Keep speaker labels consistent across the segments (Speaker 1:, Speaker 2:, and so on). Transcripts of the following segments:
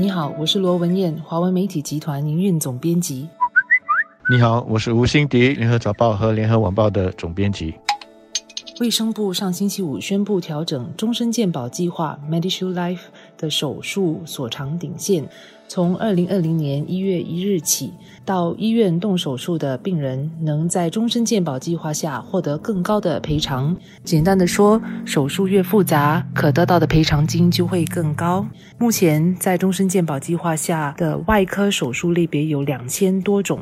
Speaker 1: 你好，我是罗文艳，华文媒体集团营运总编辑。
Speaker 2: 你好，我是吴欣迪，联合早报和联合晚报的总编辑。
Speaker 1: 卫生部上星期五宣布调整终身健保计划 Medishield Life 的手术所长顶线，从二零二零年一月一日起，到医院动手术的病人能在终身健保计划下获得更高的赔偿。简单的说，手术越复杂，可得到的赔偿金就会更高。目前在终身健保计划下的外科手术类别有两千多种，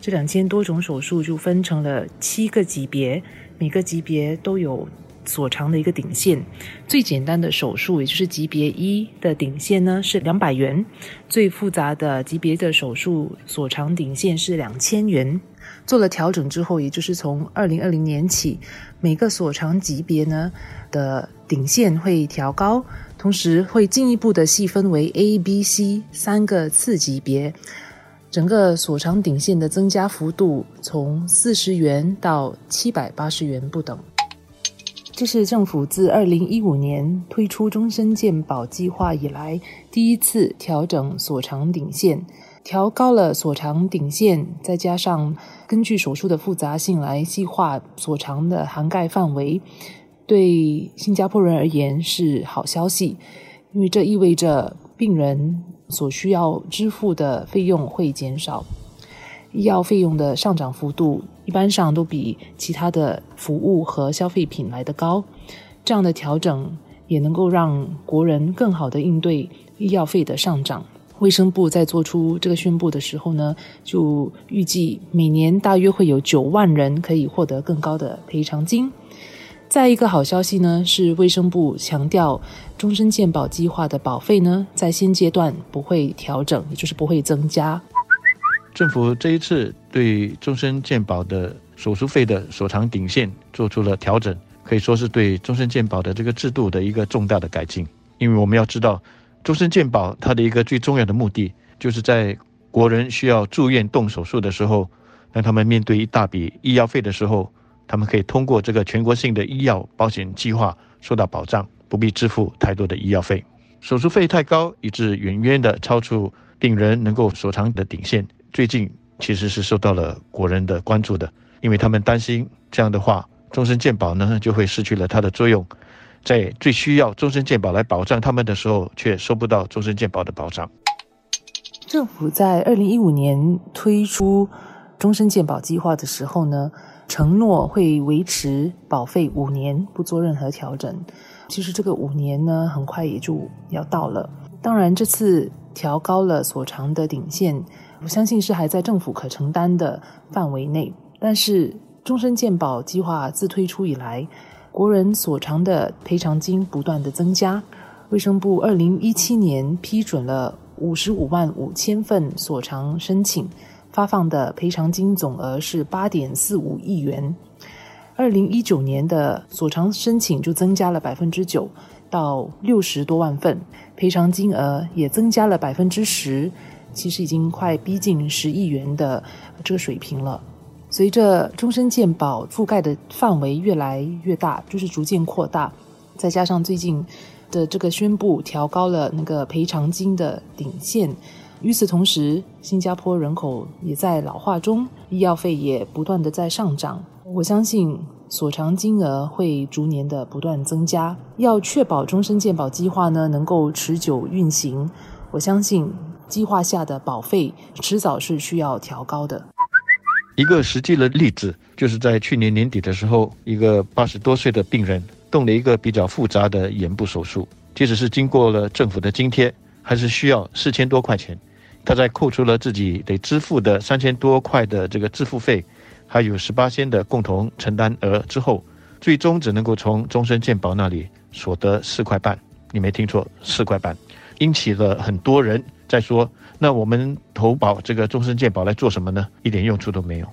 Speaker 1: 这两千多种手术就分成了七个级别。每个级别都有所长的一个顶线，最简单的手术，也就是级别一的顶线呢是两百元；最复杂的级别的手术所长顶线是两千元。做了调整之后，也就是从二零二零年起，每个所长级别呢的顶线会调高，同时会进一步的细分为 A、B、C 三个次级别。整个所长顶线的增加幅度从四十元到七百八十元不等。这是政府自二零一五年推出终身健保计划以来第一次调整所长顶线，调高了所长顶线，再加上根据手术的复杂性来细化所长的涵盖范围，对新加坡人而言是好消息，因为这意味着病人。所需要支付的费用会减少，医药费用的上涨幅度一般上都比其他的服务和消费品来得高。这样的调整也能够让国人更好的应对医药费的上涨。卫生部在做出这个宣布的时候呢，就预计每年大约会有九万人可以获得更高的赔偿金。再一个好消息呢，是卫生部强调，终身健保计划的保费呢，在现阶段不会调整，也就是不会增加。
Speaker 2: 政府这一次对终身健保的手术费的所长顶线做出了调整，可以说是对终身健保的这个制度的一个重大的改进。因为我们要知道，终身健保它的一个最重要的目的，就是在国人需要住院动手术的时候，让他们面对一大笔医药费的时候。他们可以通过这个全国性的医药保险计划受到保障，不必支付太多的医药费。手术费太高，以致远远的超出病人能够所偿的顶线。最近其实是受到了国人的关注的，因为他们担心这样的话，终身健保呢就会失去了它的作用，在最需要终身健保来保障他们的时候，却收不到终身健保的保障。
Speaker 1: 政府在二零一五年推出终身健保计划的时候呢？承诺会维持保费五年，不做任何调整。其实这个五年呢，很快也就要到了。当然，这次调高了所偿的顶线，我相信是还在政府可承担的范围内。但是，终身健保计划自推出以来，国人所偿的赔偿金不断的增加。卫生部二零一七年批准了五十五万五千份所偿申请。发放的赔偿金总额是八点四五亿元，二零一九年的所偿申请就增加了百分之九，到六十多万份，赔偿金额也增加了百分之十，其实已经快逼近十亿元的这个水平了。随着终身健保覆盖的范围越来越大，就是逐渐扩大，再加上最近的这个宣布调高了那个赔偿金的顶线。与此同时，新加坡人口也在老化中，医药费也不断的在上涨。我相信所偿金额会逐年的不断增加。要确保终身健保计划呢能够持久运行，我相信计划下的保费迟早是需要调高的。
Speaker 2: 一个实际的例子，就是在去年年底的时候，一个八十多岁的病人动了一个比较复杂的眼部手术，即使是经过了政府的津贴，还是需要四千多块钱。他在扣除了自己得支付的三千多块的这个支付费，还有十八仙的共同承担额之后，最终只能够从终身健保那里所得四块半。你没听错，四块半，引起了很多人在说：那我们投保这个终身健保来做什么呢？一点用处都没有。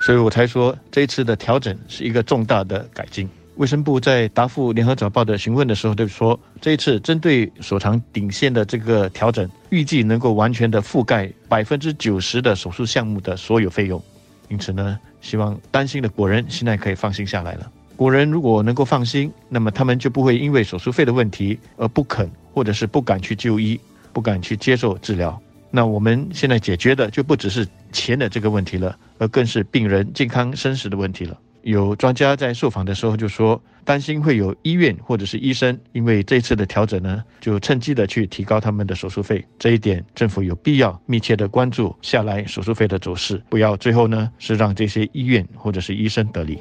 Speaker 2: 所以我才说这一次的调整是一个重大的改进。卫生部在答复联合早报的询问的时候，就说这一次针对所长顶线的这个调整，预计能够完全的覆盖百分之九十的手术项目的所有费用。因此呢，希望担心的国人现在可以放心下来了。国人如果能够放心，那么他们就不会因为手术费的问题而不肯或者是不敢去就医，不敢去接受治疗。那我们现在解决的就不只是钱的这个问题了，而更是病人健康生死的问题了。有专家在受访的时候就说，担心会有医院或者是医生因为这次的调整呢，就趁机的去提高他们的手术费。这一点政府有必要密切的关注下来手术费的走势，不要最后呢是让这些医院或者是医生得利。